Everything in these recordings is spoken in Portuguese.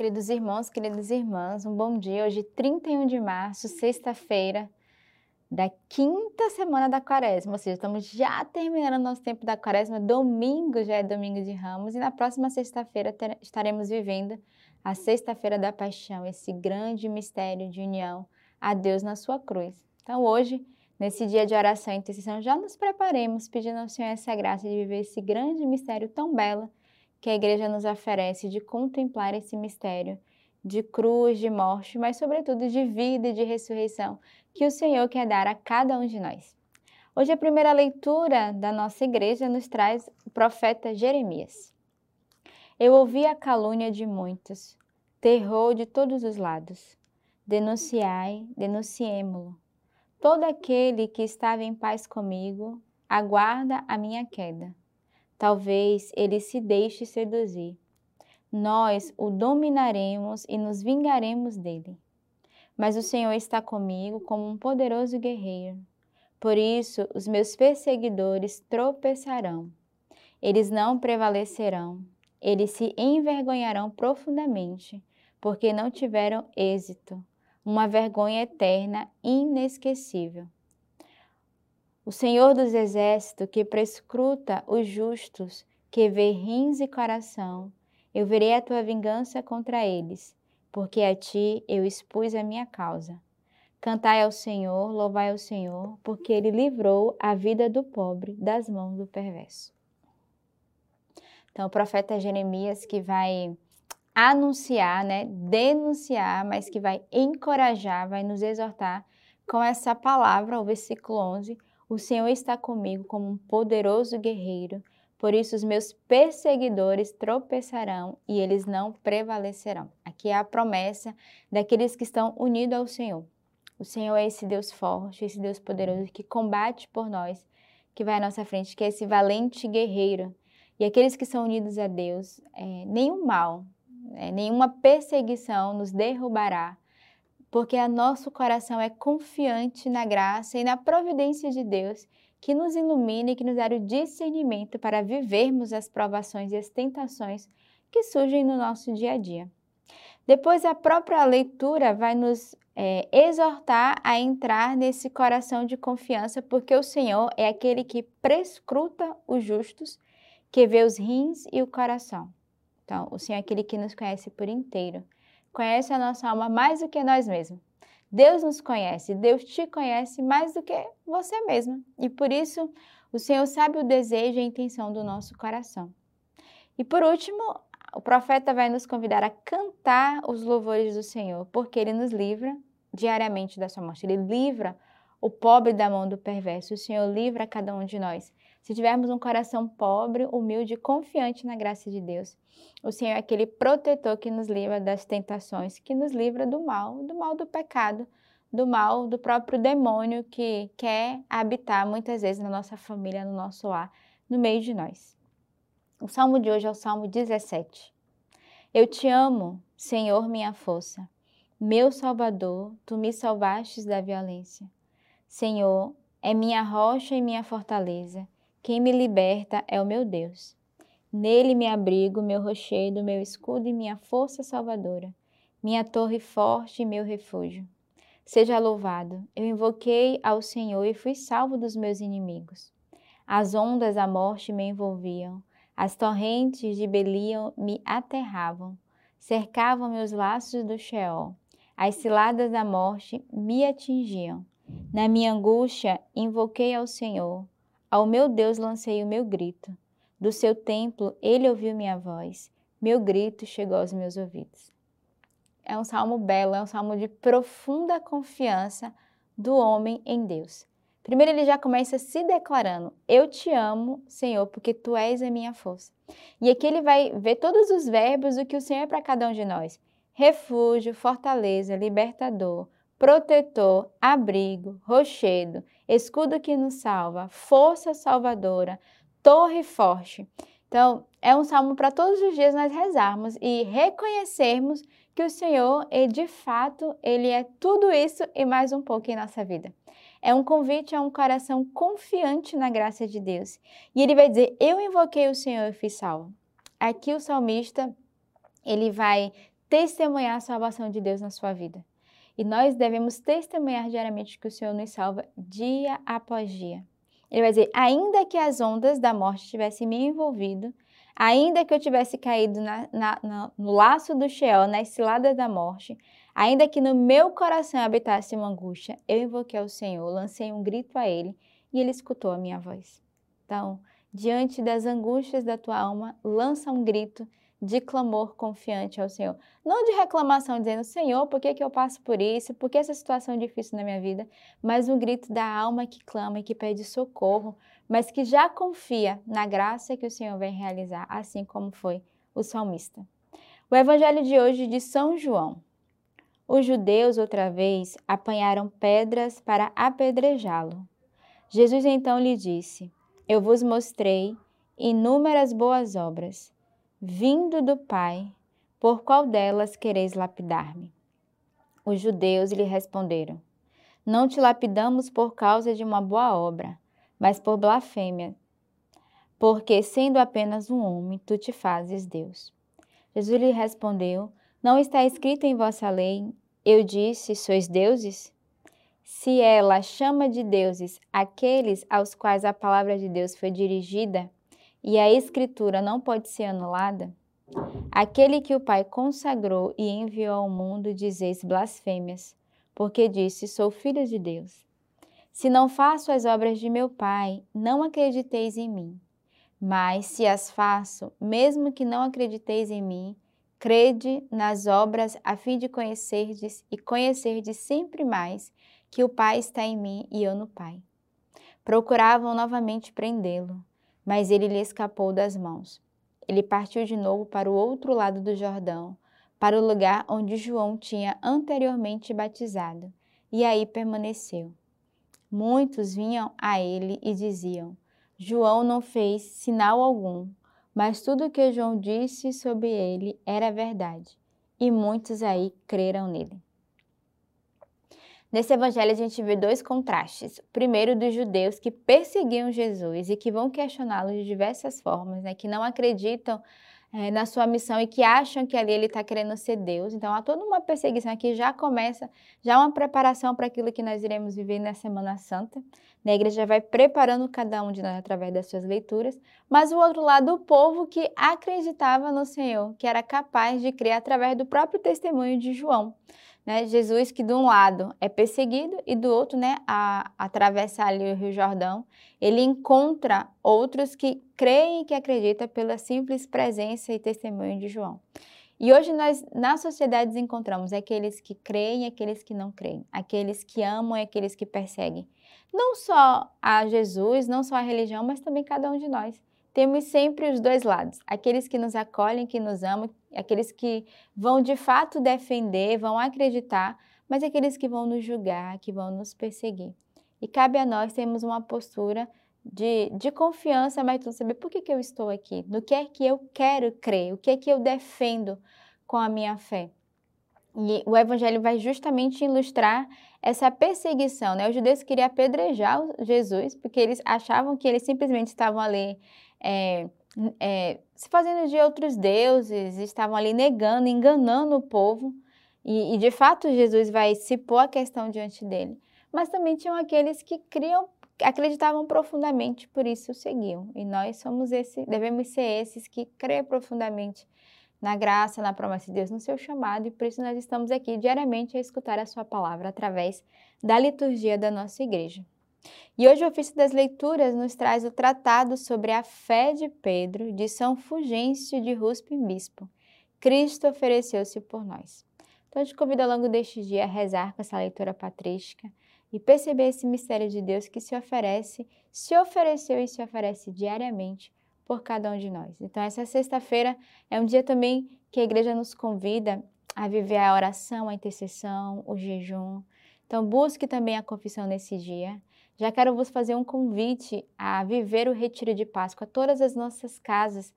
Queridos irmãos, queridas irmãs, um bom dia. Hoje, 31 de março, sexta-feira da quinta semana da quaresma, ou seja, estamos já terminando nosso tempo da quaresma. Domingo já é domingo de ramos e na próxima sexta-feira estaremos vivendo a sexta-feira da paixão, esse grande mistério de união a Deus na sua cruz. Então, hoje, nesse dia de oração e intercessão, já nos preparemos pedindo ao Senhor essa graça de viver esse grande mistério tão belo que a igreja nos oferece de contemplar esse mistério de cruz, de morte, mas sobretudo de vida e de ressurreição que o Senhor quer dar a cada um de nós. Hoje a primeira leitura da nossa igreja nos traz o profeta Jeremias. Eu ouvi a calúnia de muitos, terror de todos os lados. Denunciai, denunciemo-lo. Todo aquele que estava em paz comigo aguarda a minha queda. Talvez ele se deixe seduzir. Nós o dominaremos e nos vingaremos dele. Mas o Senhor está comigo como um poderoso guerreiro. Por isso, os meus perseguidores tropeçarão. Eles não prevalecerão. Eles se envergonharão profundamente, porque não tiveram êxito. Uma vergonha eterna, inesquecível. O Senhor dos Exércitos, que prescruta os justos, que vê rins e coração, eu verei a tua vingança contra eles, porque a ti eu expus a minha causa. Cantai ao Senhor, louvai ao Senhor, porque ele livrou a vida do pobre das mãos do perverso. Então, o profeta Jeremias que vai anunciar, né, denunciar, mas que vai encorajar, vai nos exortar com essa palavra, o versículo 11, o Senhor está comigo como um poderoso guerreiro, por isso os meus perseguidores tropeçarão e eles não prevalecerão. Aqui é a promessa daqueles que estão unidos ao Senhor. O Senhor é esse Deus forte, esse Deus poderoso que combate por nós, que vai à nossa frente, que é esse valente guerreiro. E aqueles que são unidos a Deus, é, nenhum mal, é, nenhuma perseguição nos derrubará, porque o nosso coração é confiante na graça e na providência de Deus que nos ilumina e que nos dá o discernimento para vivermos as provações e as tentações que surgem no nosso dia a dia. Depois, a própria leitura vai nos é, exortar a entrar nesse coração de confiança, porque o Senhor é aquele que prescruta os justos, que vê os rins e o coração. Então, o Senhor é aquele que nos conhece por inteiro conhece a nossa alma mais do que nós mesmos. Deus nos conhece, Deus te conhece mais do que você mesma. E por isso, o Senhor sabe o desejo e a intenção do nosso coração. E por último, o profeta vai nos convidar a cantar os louvores do Senhor, porque ele nos livra diariamente da sua morte. Ele livra o pobre da mão do perverso. O Senhor livra cada um de nós. Se tivermos um coração pobre, humilde e confiante na graça de Deus, o Senhor é aquele protetor que nos livra das tentações, que nos livra do mal, do mal do pecado, do mal do próprio demônio que quer habitar muitas vezes na nossa família, no nosso lar, no meio de nós. O salmo de hoje é o salmo 17. Eu te amo, Senhor, minha força. Meu Salvador, tu me salvastes da violência. Senhor, é minha rocha e minha fortaleza quem me liberta é o meu Deus. Nele me abrigo, meu rochedo, meu escudo e minha força salvadora, minha torre forte e meu refúgio. Seja louvado, eu invoquei ao Senhor e fui salvo dos meus inimigos. As ondas da morte me envolviam, as torrentes de Belial me aterravam, cercavam meus laços do Sheol, as ciladas da morte me atingiam. Na minha angústia, invoquei ao Senhor ao meu Deus lancei o meu grito. Do seu templo ele ouviu minha voz. Meu grito chegou aos meus ouvidos. É um salmo belo, é um salmo de profunda confiança do homem em Deus. Primeiro ele já começa se declarando: Eu te amo, Senhor, porque tu és a minha força. E aqui ele vai ver todos os verbos do que o Senhor é para cada um de nós: refúgio, fortaleza, libertador, protetor, abrigo, rochedo, escudo que nos salva, força salvadora, torre forte. Então, é um salmo para todos os dias nós rezarmos e reconhecermos que o Senhor, ele, de fato, ele é tudo isso e mais um pouco em nossa vida. É um convite a um coração confiante na graça de Deus. E ele vai dizer: Eu invoquei o Senhor e fui salvo. Aqui o salmista, ele vai testemunhar a salvação de Deus na sua vida. E nós devemos testemunhar diariamente que o Senhor nos salva dia após dia. Ele vai dizer: ainda que as ondas da morte tivessem me envolvido, ainda que eu tivesse caído na, na, na, no laço do Sheol, nas ciladas da morte, ainda que no meu coração habitasse uma angústia, eu invoquei ao Senhor, lancei um grito a Ele e Ele escutou a minha voz. Então, diante das angústias da tua alma, lança um grito de clamor confiante ao Senhor. Não de reclamação, dizendo, Senhor, por que, que eu passo por isso? Por que essa situação é difícil na minha vida? Mas um grito da alma que clama e que pede socorro, mas que já confia na graça que o Senhor vai realizar, assim como foi o salmista. O evangelho de hoje de São João. Os judeus, outra vez, apanharam pedras para apedrejá-lo. Jesus então lhe disse: Eu vos mostrei inúmeras boas obras vindo do Pai, por qual delas quereis lapidar-me? Os judeus lhe responderam: Não te lapidamos por causa de uma boa obra, mas por blasfêmia, porque, sendo apenas um homem, tu te fazes Deus. Jesus lhe respondeu: Não está escrito em vossa lei, eu disse, sois deuses? Se ela chama de deuses aqueles aos quais a palavra de Deus foi dirigida, e a Escritura não pode ser anulada? Aquele que o Pai consagrou e enviou ao mundo dizeis blasfêmias, porque disse: Sou filho de Deus. Se não faço as obras de meu Pai, não acrediteis em mim. Mas se as faço, mesmo que não acrediteis em mim, crede nas obras a fim de conhecerdes e conhecerdes sempre mais que o Pai está em mim e eu no Pai. Procuravam novamente prendê-lo, mas ele lhe escapou das mãos. Ele partiu de novo para o outro lado do Jordão, para o lugar onde João tinha anteriormente batizado, e aí permaneceu. Muitos vinham a ele e diziam: João não fez sinal algum, mas tudo o que João disse sobre ele era verdade, e muitos aí creram nele. Nesse evangelho a gente vê dois contrastes. primeiro dos judeus que perseguiam Jesus e que vão questioná-lo de diversas formas, né? que não acreditam é, na sua missão e que acham que ali ele está querendo ser Deus. Então há toda uma perseguição que já começa, já uma preparação para aquilo que nós iremos viver na Semana Santa. Né? A igreja vai preparando cada um de nós através das suas leituras, mas o outro lado, o povo que acreditava no Senhor, que era capaz de crer através do próprio testemunho de João né, Jesus que de um lado é perseguido e do outro, né, a, atravessar ali o Rio Jordão, ele encontra outros que creem e que acreditam pela simples presença e testemunho de João. E hoje nós, na sociedade, encontramos aqueles que creem e aqueles que não creem, aqueles que amam e aqueles que perseguem. Não só a Jesus, não só a religião, mas também cada um de nós. Temos sempre os dois lados, aqueles que nos acolhem, que nos amam, aqueles que vão de fato defender, vão acreditar, mas aqueles que vão nos julgar, que vão nos perseguir. E cabe a nós termos uma postura de, de confiança, mas tu saber por que, que eu estou aqui, no que é que eu quero crer, o que é que eu defendo com a minha fé. E o evangelho vai justamente ilustrar essa perseguição, né? Os judeus queriam apedrejar Jesus, porque eles achavam que eles simplesmente estavam ali é, é, se fazendo de outros deuses, estavam ali negando, enganando o povo. E, e, de fato Jesus vai se pôr a questão diante dele. Mas também tinham aqueles que criam, acreditavam profundamente, por isso seguiam. E nós somos esse, devemos ser esses que creem profundamente na graça, na promessa de Deus, no seu chamado, e por isso nós estamos aqui diariamente a escutar a sua palavra através da liturgia da nossa igreja. E hoje o ofício das leituras nos traz o tratado sobre a fé de Pedro, de São Fulgêncio de Ruspem Bispo. Cristo ofereceu-se por nós. Então, eu te convido ao longo deste dia a rezar com essa leitura patrística e perceber esse mistério de Deus que se oferece, se ofereceu e se oferece diariamente por cada um de nós. Então, essa sexta-feira é um dia também que a igreja nos convida a viver a oração, a intercessão, o jejum. Então, busque também a confissão nesse dia já quero vos fazer um convite a viver o Retiro de Páscoa. Todas as nossas casas,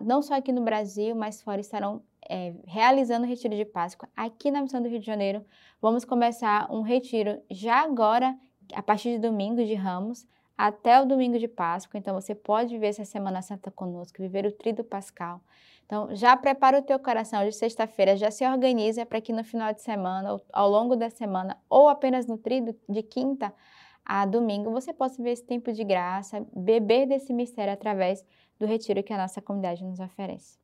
não só aqui no Brasil, mas fora, estarão é, realizando o Retiro de Páscoa. Aqui na Missão do Rio de Janeiro, vamos começar um retiro já agora, a partir de domingo de Ramos, até o domingo de Páscoa. Então, você pode viver essa Semana Santa conosco, viver o Tríduo Pascal. Então, já prepara o teu coração de sexta-feira, já se organiza para que no final de semana, ao longo da semana, ou apenas no tríduo de quinta a domingo, você possa ver esse tempo de graça, beber desse mistério através do retiro que a nossa comunidade nos oferece.